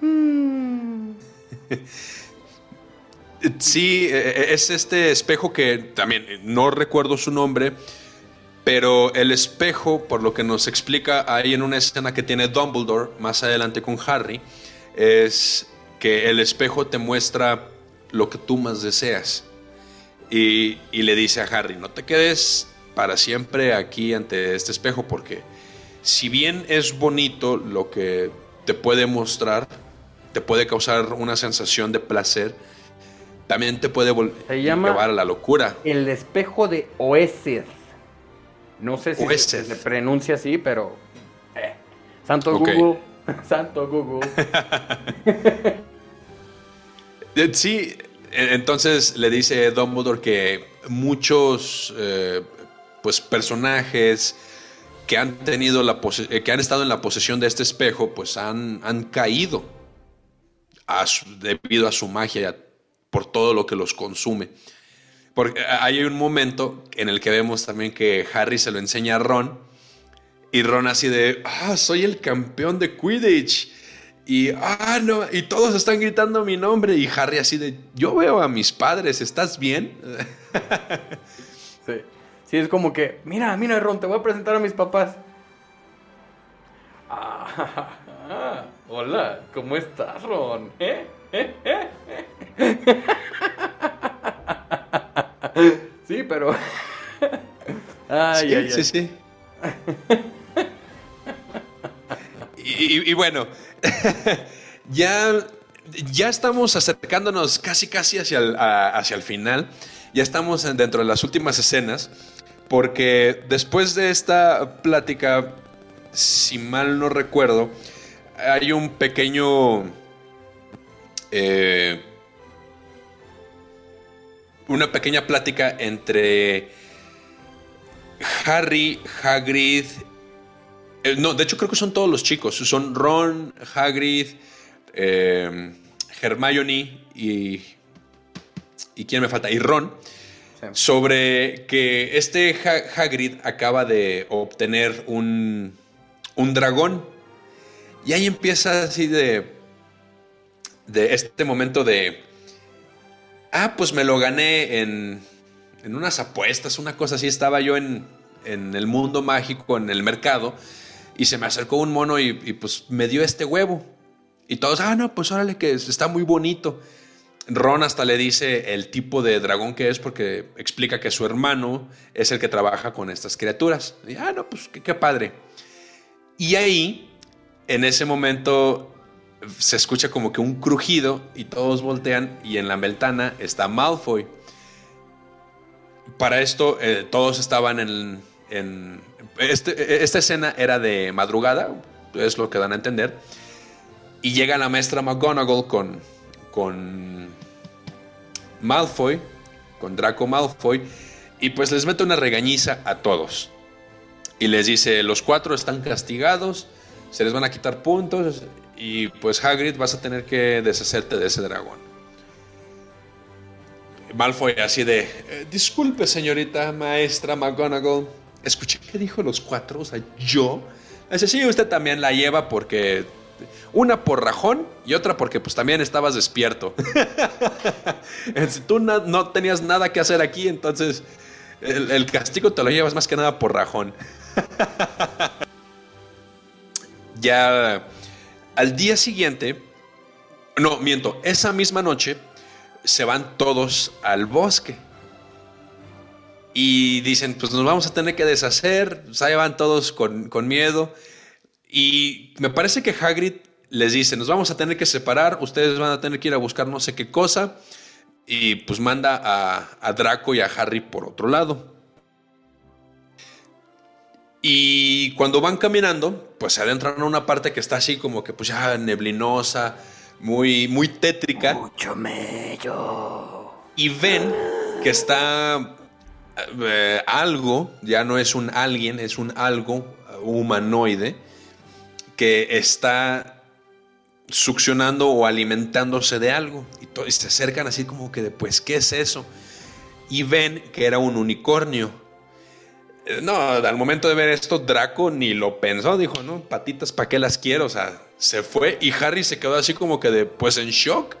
Mm. <laughs> Sí, e, e, es este espejo que también no recuerdo su nombre, pero el espejo, por lo que nos explica ahí en una escena que tiene Dumbledore más adelante con Harry, es el espejo te muestra lo que tú más deseas. Y, le dice a Harry, no te quedes para siempre aquí ante este espejo, porque si bien es bonito lo que te puede mostrar, te puede causar una sensación de placer, también te puede llevar a la locura. El espejo de Oesir. No sé si se, pronuncia así, pero... Eh, Santo Google. <laughs> Santo Google. <laughs> sí, E-, entonces le dice Dumbledore que muchos eh, pues, personajes que han tenido la eh, que han estado en la posesión de este espejo, pues han, han caído debido a su magia, por todo lo que los consume. Porque hay un momento en el que vemos también que Harry se lo enseña a Ron y Ron así de, ah, soy el campeón de Quidditch. Y, ah, no, y todos están gritando mi nombre. Y Harry así de, yo veo a mis padres, ¿estás bien? <laughs> sí. Sí, es como que, mira, mira, Ron, te voy a presentar a mis papás. Ah, <laughs> hola, ¿cómo estás, Ron? ¿Eh? ¿Eh? <laughs> ¿Eh? sí, pero... Ay, sí, ay, sí, sí. y, bueno, <laughs> ya, ya estamos acercándonos casi, casi hacia el, hacia el final. Ya estamos dentro de las últimas escenas. Porque después de esta plática, si mal no recuerdo, hay un pequeño... Eh, una pequeña plática entre Harry, Hagrid... Eh, no, de hecho creo que son todos los chicos. Son Ron, Hagrid, eh, Hermione y... ¿Y quién me falta? Y Ron sobre que este Hagrid acaba de obtener un, un dragón. Y ahí empieza así de, de este momento de, ah, pues me lo gané en, en unas apuestas, una cosa así. Estaba yo en, en, el mundo mágico, en el mercado, y se me acercó un mono y, pues me dio este huevo. Y todos, ah, no, pues órale, que está muy bonito. Ron hasta le dice el tipo de dragón que es porque explica que su hermano es el que trabaja con estas criaturas. Y, ah, no, pues qué, padre. Y ahí, en ese momento, se escucha como que un crujido y todos voltean y en la ventana está Malfoy. Para esto, eh, todos estaban en... Este, esta escena era de madrugada, es lo que dan a entender. Y llega la maestra McGonagall con, con Malfoy, con Draco Malfoy, y pues les mete una regañiza a todos. Y les dice, los cuatro están castigados, se les van a quitar puntos, y pues Hagrid vas a tener que deshacerte de ese dragón. Malfoy así de, eh, disculpe señorita maestra McGonagall, escuché que dijo los cuatro, o sea, yo. Dice, sí, usted también la lleva porque una por rajón y otra porque pues también estabas despierto. <laughs> tú no, tenías nada que hacer aquí, entonces el, castigo te lo llevas más que nada por rajón. <laughs> ya al día siguiente, no, miento, esa misma noche se van todos al bosque. Y dicen, pues nos vamos a tener que deshacer, se van todos con, con miedo. Y me parece que Hagrid les dice, nos vamos a tener que separar, ustedes van a tener que ir a buscar no sé qué cosa, y pues manda a, Draco y a Harry por otro lado. Y cuando van caminando, pues se adentran a una parte que está así como que pues ya neblinosa, muy, muy tétrica. Mucho mello. Y ven que está eh, algo, ya no es un alguien, es un algo humanoide, que está succionando o alimentándose de algo. Y, se acercan así como que de, pues, ¿qué es eso? Y ven que era un unicornio. Eh, no, al momento de ver esto, Draco ni lo pensó, dijo, no, patitas, ¿para qué las quiero? O sea, se fue y Harry se quedó así como que de, pues en shock.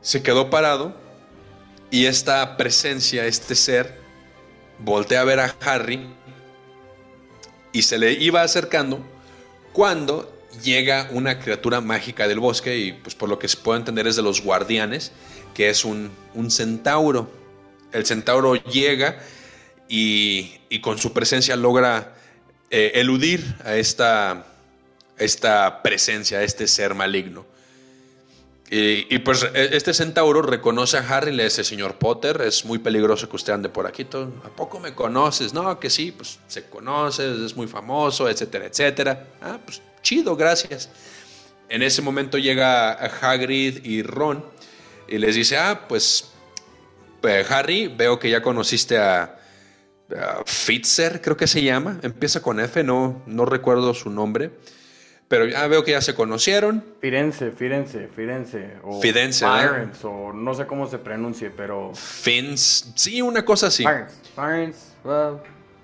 Se quedó parado y esta presencia, este ser, voltea a ver a Harry y se le iba acercando cuando llega una criatura mágica del bosque y pues por lo que se puede entender es de los guardianes, que es un, centauro. El centauro llega y, con su presencia logra eh, eludir a esta, esta presencia, a este ser maligno. Y, pues e, este centauro reconoce a Harry y le dice, señor Potter, es muy peligroso que usted ande por aquí. ¿A poco me conoces? No, que sí, pues se conoce, es muy famoso, etcétera, etcétera. Ah, pues chido, gracias. En ese momento llega Hagrid y Ron y les dice, ah, pues eh, Harry, veo que ya conociste a, Fitzer, creo que se llama, empieza con F, no, no recuerdo su nombre. Pero ya veo que ya se conocieron. Firenze, Firenze, Firenze. O Firenze, o no sé cómo se pronuncie, pero. Fins, sí, una cosa así. Firenze,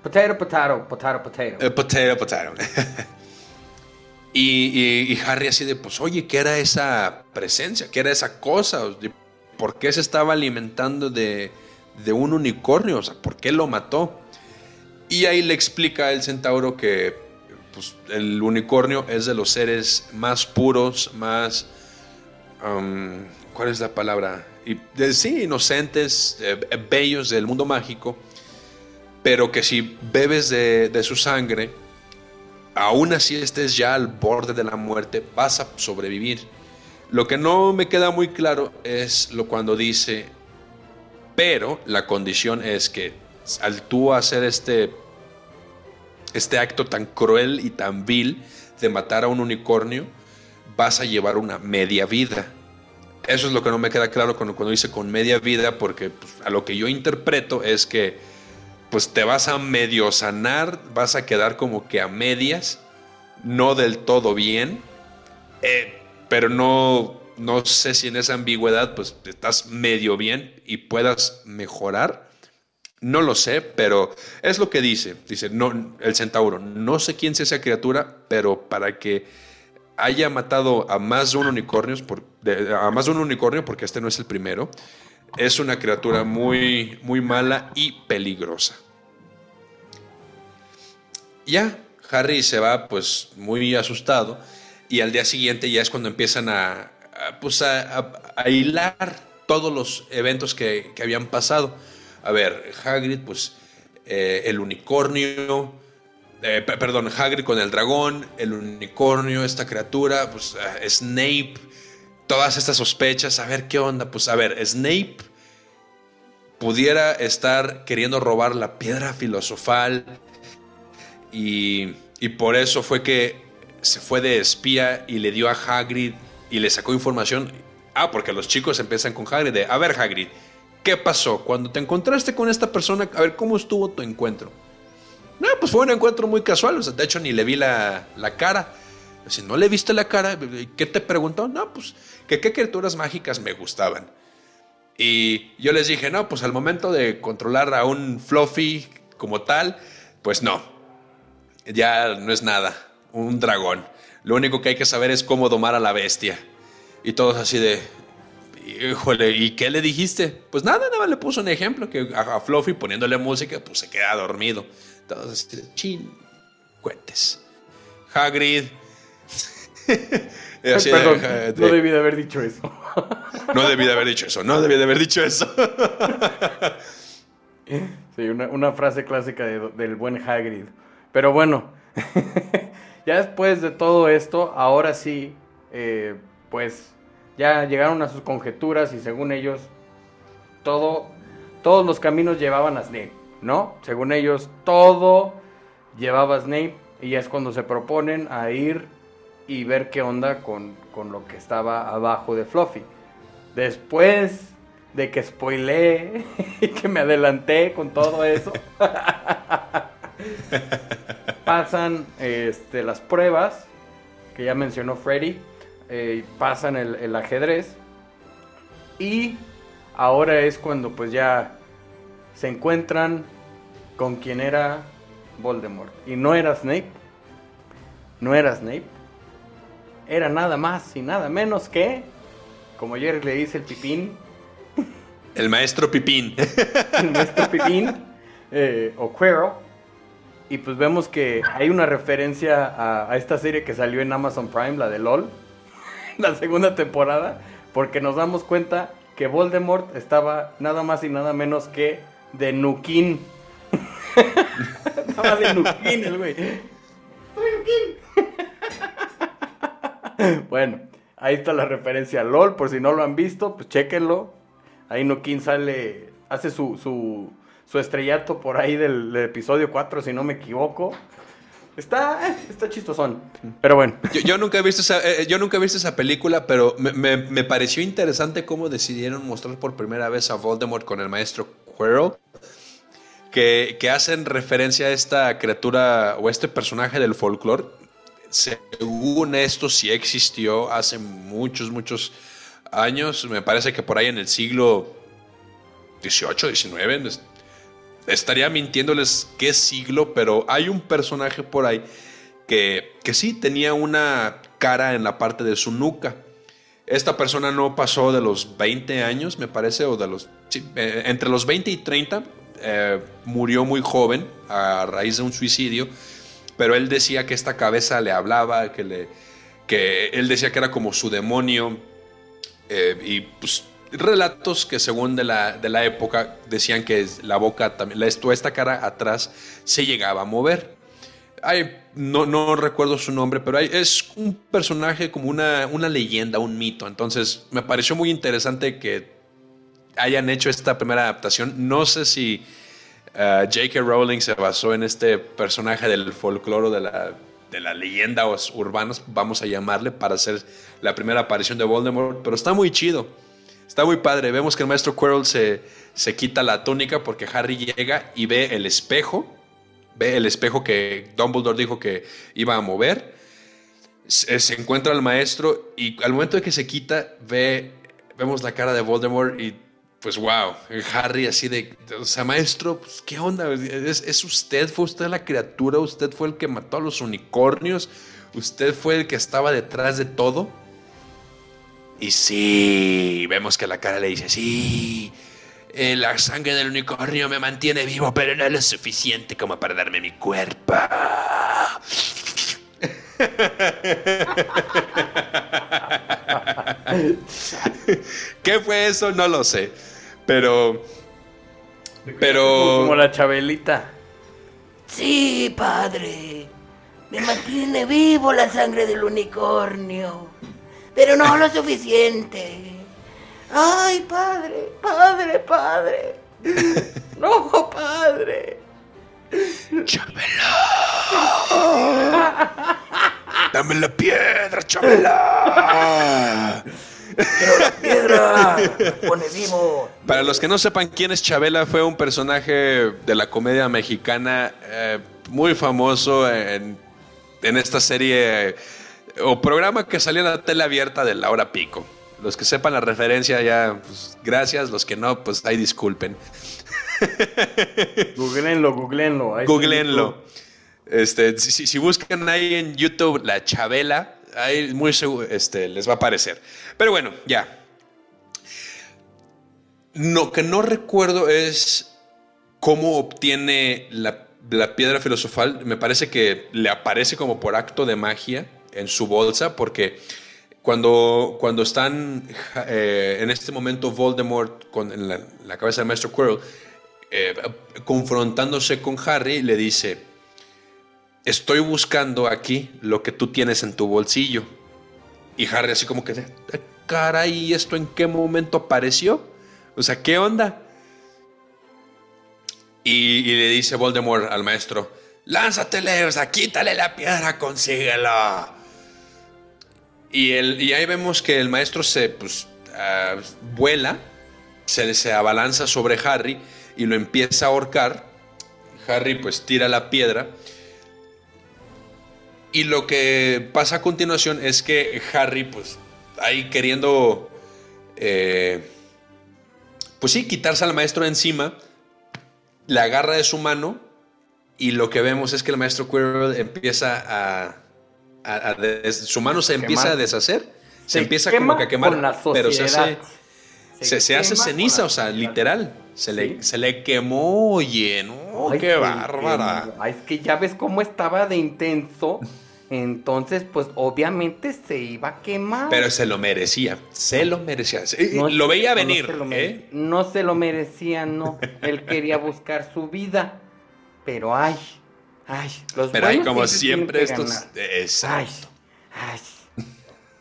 potato, potato, potato, potato. Eh, potato, potato. <laughs> y, Harry así de, pues, oye, ¿qué era esa presencia? ¿Qué era esa cosa? ¿Por qué se estaba alimentando de, de un unicornio? O sea, ¿por qué lo mató? Y ahí le explica el centauro que pues, el unicornio es de los seres más puros, más... Um, ¿Cuál es la palabra? Y, sí, inocentes, eh, bellos del mundo mágico, pero que si bebes de, su sangre, aún así estés ya al borde de la muerte, vas a sobrevivir. Lo que no me queda muy claro es lo cuando dice, pero la condición es que al tú hacer este este acto tan cruel y tan vil de matar a un unicornio, vas a llevar una media vida. Eso es lo que no me queda claro cuando, dice con media vida, porque pues, a lo que yo interpreto es que pues te vas a medio sanar, vas a quedar como que a medias, no del todo bien, eh, pero no, no sé si en esa ambigüedad pues estás medio bien y puedas mejorar no lo sé, pero es lo que dice. Dice, no, el centauro. No sé quién sea esa criatura, pero para que haya matado a más de un unicornio, por, a más de un unicornio, porque este no es el primero, es una criatura muy, muy mala y peligrosa. Ya, Harry se va pues muy asustado y al día siguiente ya es cuando empiezan a, pues, a, hilar todos los eventos que, que habían pasado a ver, Hagrid, pues eh, el unicornio, eh, perdón, Hagrid con el dragón, el unicornio, esta criatura, pues eh, Snape, todas estas sospechas, a ver qué onda, pues a ver, Snape pudiera estar queriendo robar la piedra filosofal y, y por eso fue que se fue de espía y le dio a Hagrid y le sacó información. Ah, porque los chicos empiezan con Hagrid de, a ver Hagrid, ¿Qué pasó? Cuando te encontraste con esta persona, a ver, ¿cómo estuvo tu encuentro? No, pues fue un encuentro muy casual, o sea, de hecho ni le vi la, cara. Si no le viste la cara, ¿qué te preguntó? No, pues que qué criaturas mágicas me gustaban. Y yo les dije, no, pues al momento de controlar a un Fluffy como tal, pues no, ya no es nada, un dragón. Lo único que hay que saber es cómo domar a la bestia. Y todos así de, Híjole, ¿y qué le dijiste? Pues nada, nada le puso un ejemplo, que a, Fluffy poniéndole música, pues se queda dormido. Entonces, chin, cuentes. Hagrid. <laughs> Perdón, <laughs> no debí de haber dicho eso. no debí de haber dicho eso, no debí de haber dicho eso. sí, una, frase clásica del buen Hagrid. Pero bueno, <laughs> ya después de todo esto, ahora sí, eh, pues ya llegaron a sus conjeturas y según ellos todo, todos los caminos llevaban a Snape, ¿no? Según ellos todo llevaba a Snape y es cuando se proponen a ir y ver qué onda con, lo que estaba abajo de Fluffy. Después de que spoileé <laughs> y que me adelanté con todo eso, <laughs> pasan este, las pruebas que ya mencionó Freddy eh, pasan el, ajedrez y ahora es cuando pues ya se encuentran con quien era Voldemort. Y no era Snape, no era Snape, era nada más y nada menos que, como ayer le dice el Pipín, el maestro Pipín. <laughs> el maestro Pipín, eh, o Quero. Y pues vemos que hay una referencia a, a, esta serie que salió en Amazon Prime, la de LOL <laughs> la segunda temporada, porque nos damos cuenta que Voldemort estaba nada más y nada menos que de Nukin. <laughs> estaba de Nukin el güey. <laughs> bueno, ahí está la referencia a LOL, por si no lo han visto, pues chéquenlo. Ahí Nukin sale, hace su, su, su estrellato por ahí del, episodio 4, si no me equivoco. Está, está chistosón. Pero bueno. Yo, nunca he visto esa, eh, yo nunca he esa película, pero me, pareció interesante cómo decidieron mostrar por primera vez a Voldemort con el maestro Quirrell. Que, que hacen referencia a esta criatura o este personaje del folclore. Según esto, sí existió hace muchos, muchos años. Me parece que por ahí en el siglo XVIII, XIX, estaría mintiéndoles qué siglo, pero hay un personaje por ahí que, que sí tenía una cara en la parte de su nuca. Esta persona no pasó de los 20 años, me parece, o de los. Eh, entre los 20 y 30, eh, murió muy joven a raíz de un suicidio, pero él decía que esta cabeza le hablaba, que, le, que él decía que era como su demonio, eh, y pues relatos que según de la, de la época decían que la boca, también, esta cara atrás se llegaba a mover. No, no recuerdo su nombre, pero es un personaje como una, una leyenda, un mito. Entonces me pareció muy interesante que hayan hecho esta primera adaptación. No sé si uh, J.K. Rowling se basó en este personaje del folclore de la, de la leyenda urbanos, vamos a llamarle, para hacer la primera aparición de Voldemort, pero está muy chido. Está muy padre. Vemos que el maestro Quirrell se, se quita la túnica porque Harry llega y ve el espejo. Ve el espejo que Dumbledore dijo que iba a mover. Se, encuentra al maestro y al momento de que se quita, ve, vemos la cara de Voldemort y pues wow, Harry así de, o sea, maestro, pues, ¿qué onda? ¿Es, ¿Es, usted? ¿Fue usted la criatura? ¿Usted fue el que mató a los unicornios? ¿Usted fue el que estaba detrás de todo? Y sí, vemos que la cara le dice, sí, eh, la sangre del unicornio me mantiene vivo, pero no es lo suficiente como para darme mi cuerpo. <laughs> ¿Qué fue eso? No lo sé. Pero... Pero... Como la Chabelita. Sí, padre. Me mantiene vivo la sangre del unicornio pero no lo suficiente. Ay, padre, padre, padre. No, padre. Chabela. Dame la piedra, Chabela. Quiero la piedra. Pone vivo. Para los que no sepan quién es Chabela, fue un personaje de la comedia mexicana eh, muy famoso en, en esta serie o programa que salía en la tele abierta de la hora pico. Los que sepan la referencia ya, pues, gracias. Los que no, pues ahí disculpen. googleenlo, googleenlo. Googleenlo. Este, si, buscan ahí en YouTube la Chabela, ahí muy seguro, este, les va a aparecer. Pero bueno, ya. Lo que no recuerdo es cómo obtiene la, la piedra filosofal. Me parece que le aparece como por acto de magia en su bolsa porque cuando, cuando están eh, en este momento Voldemort con, en la, cabeza del maestro Quirrell eh, confrontándose con Harry, le dice, estoy buscando aquí lo que tú tienes en tu bolsillo. Y Harry así como que, ah, caray, ¿esto en qué momento apareció? O sea, ¿qué onda? Y, y le dice Voldemort al maestro, lánzatele, o sea, quítale la piedra, consíguelo. Y, y ahí vemos que el maestro se pues, ah, vuela, se, se abalanza sobre Harry y lo empieza a ahorcar. Harry pues tira la piedra. Y lo que pasa a continuación es que Harry pues ahí queriendo eh, pues sí, quitarse al maestro encima, le agarra de su mano y lo que vemos es que el maestro Quirrell empieza a, su mano se, empieza a deshacer, se, empieza como que a quemar, pero se hace, se, hace ceniza, o sea, literal. Se, le, se le quemó, oye, no, qué bárbara. es que ya ves cómo estaba de intenso. Entonces, pues obviamente se iba a quemar. Pero se lo merecía, se lo merecía. lo veía venir. No se ¿eh? no se lo merecía, no. Él quería buscar su vida. Pero ay, Ay, los Pero hay como siempre estos. Exacto. Ay,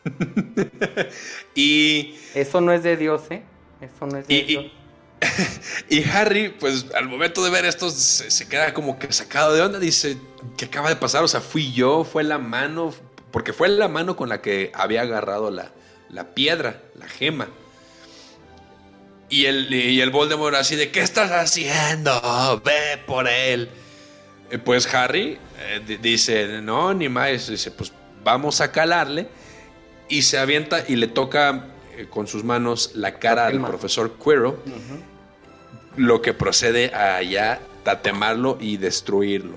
<laughs> y. Eso no es de Dios, ¿eh? Eso no es de Dios. <laughs> y Harry, pues al momento de ver esto, se, se queda como que sacado de onda. Dice, ¿qué acaba de pasar? O sea, fui yo, fue la mano, porque fue la mano con la que había agarrado la, la piedra, la gema. Y el, y el Voldemort así de, ¿qué estás haciendo? Ve por él. Eh, Pues Harry eh, di- dice, no, ni más. Dice, pues vamos a calarle. Y se avienta y le toca eh, con sus manos la cara al profesor Quirrell. Lo que procede a ya tatemarlo y destruirlo.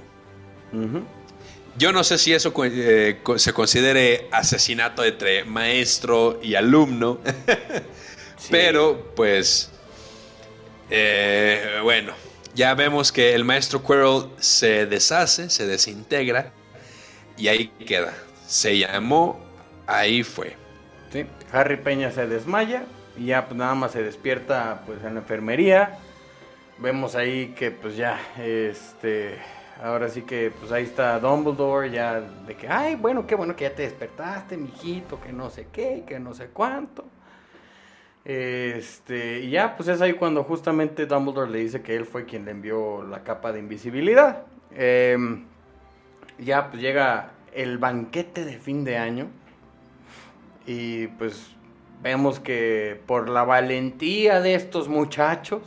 Yo no sé si eso eh, se considere asesinato entre maestro y alumno, <laughs> Sí. pero pues bueno, ya vemos que el maestro Quirrell se deshace, se desintegra y ahí queda. Se llamó, ahí fue. Harry Peña se desmaya y ya pues, nada más se despierta pues en la enfermería. Vemos ahí que pues ya, este, ahora sí que pues ahí está Dumbledore ya de que, ay, bueno, qué bueno que ya te despertaste, mijito, que no sé qué, que no sé cuánto. Este, y ya pues es ahí cuando justamente Dumbledore le dice que él fue quien le envió la capa de invisibilidad. Em, ya pues llega el banquete de fin de año. Y pues vemos que por la valentía de estos muchachos,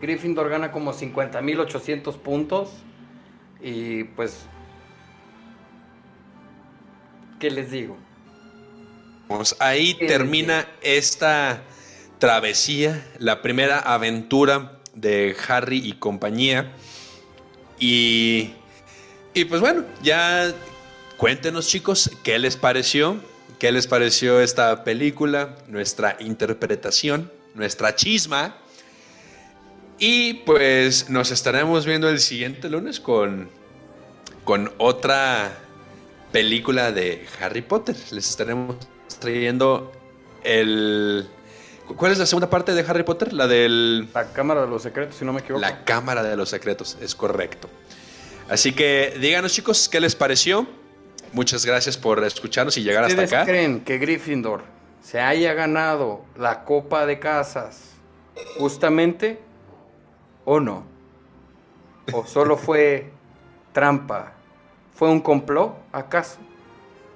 Gryffindor gana como 50.800 puntos. Y pues, ¿qué les digo? Pues ahí termina esta travesía, la primera aventura de Harry y compañía. Y, y pues bueno, ya cuéntenos chicos, ¿qué les pareció? ¿Qué les pareció esta película? Nuestra interpretación, nuestra chisma. Y pues nos estaremos viendo el siguiente lunes con, con otra película de Harry Potter. Les estaremos trayendo el... ¿Cuál es la segunda parte de Harry Potter? La del... La Cámara de los Secretos, si no me equivoco. La Cámara de los Secretos, es correcto. Así que díganos chicos, ¿qué les pareció? Muchas gracias por escucharnos y llegar hasta ¿Ustedes acá. creen que Gryffindor se haya ganado la Copa de Casas justamente o no? ¿O solo fue trampa? ¿Fue un complot acaso?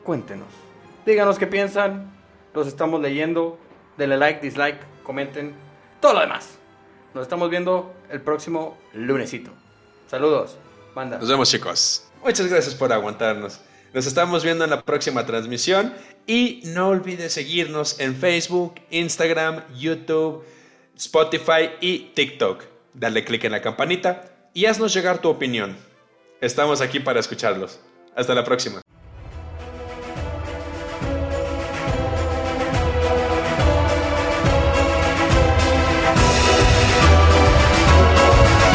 Cuéntenos. Díganos qué piensan. Los estamos leyendo. Denle like, dislike, comenten. Todo lo demás. Nos estamos viendo el próximo lunesito. Saludos. Banda. Nos vemos chicos. Muchas gracias por aguantarnos. Nos estamos viendo en la próxima transmisión y no olvides seguirnos en Facebook, Instagram, YouTube, Spotify y TikTok. Dale click en la campanita y haznos llegar tu opinión. Estamos aquí para escucharlos. Hasta la próxima.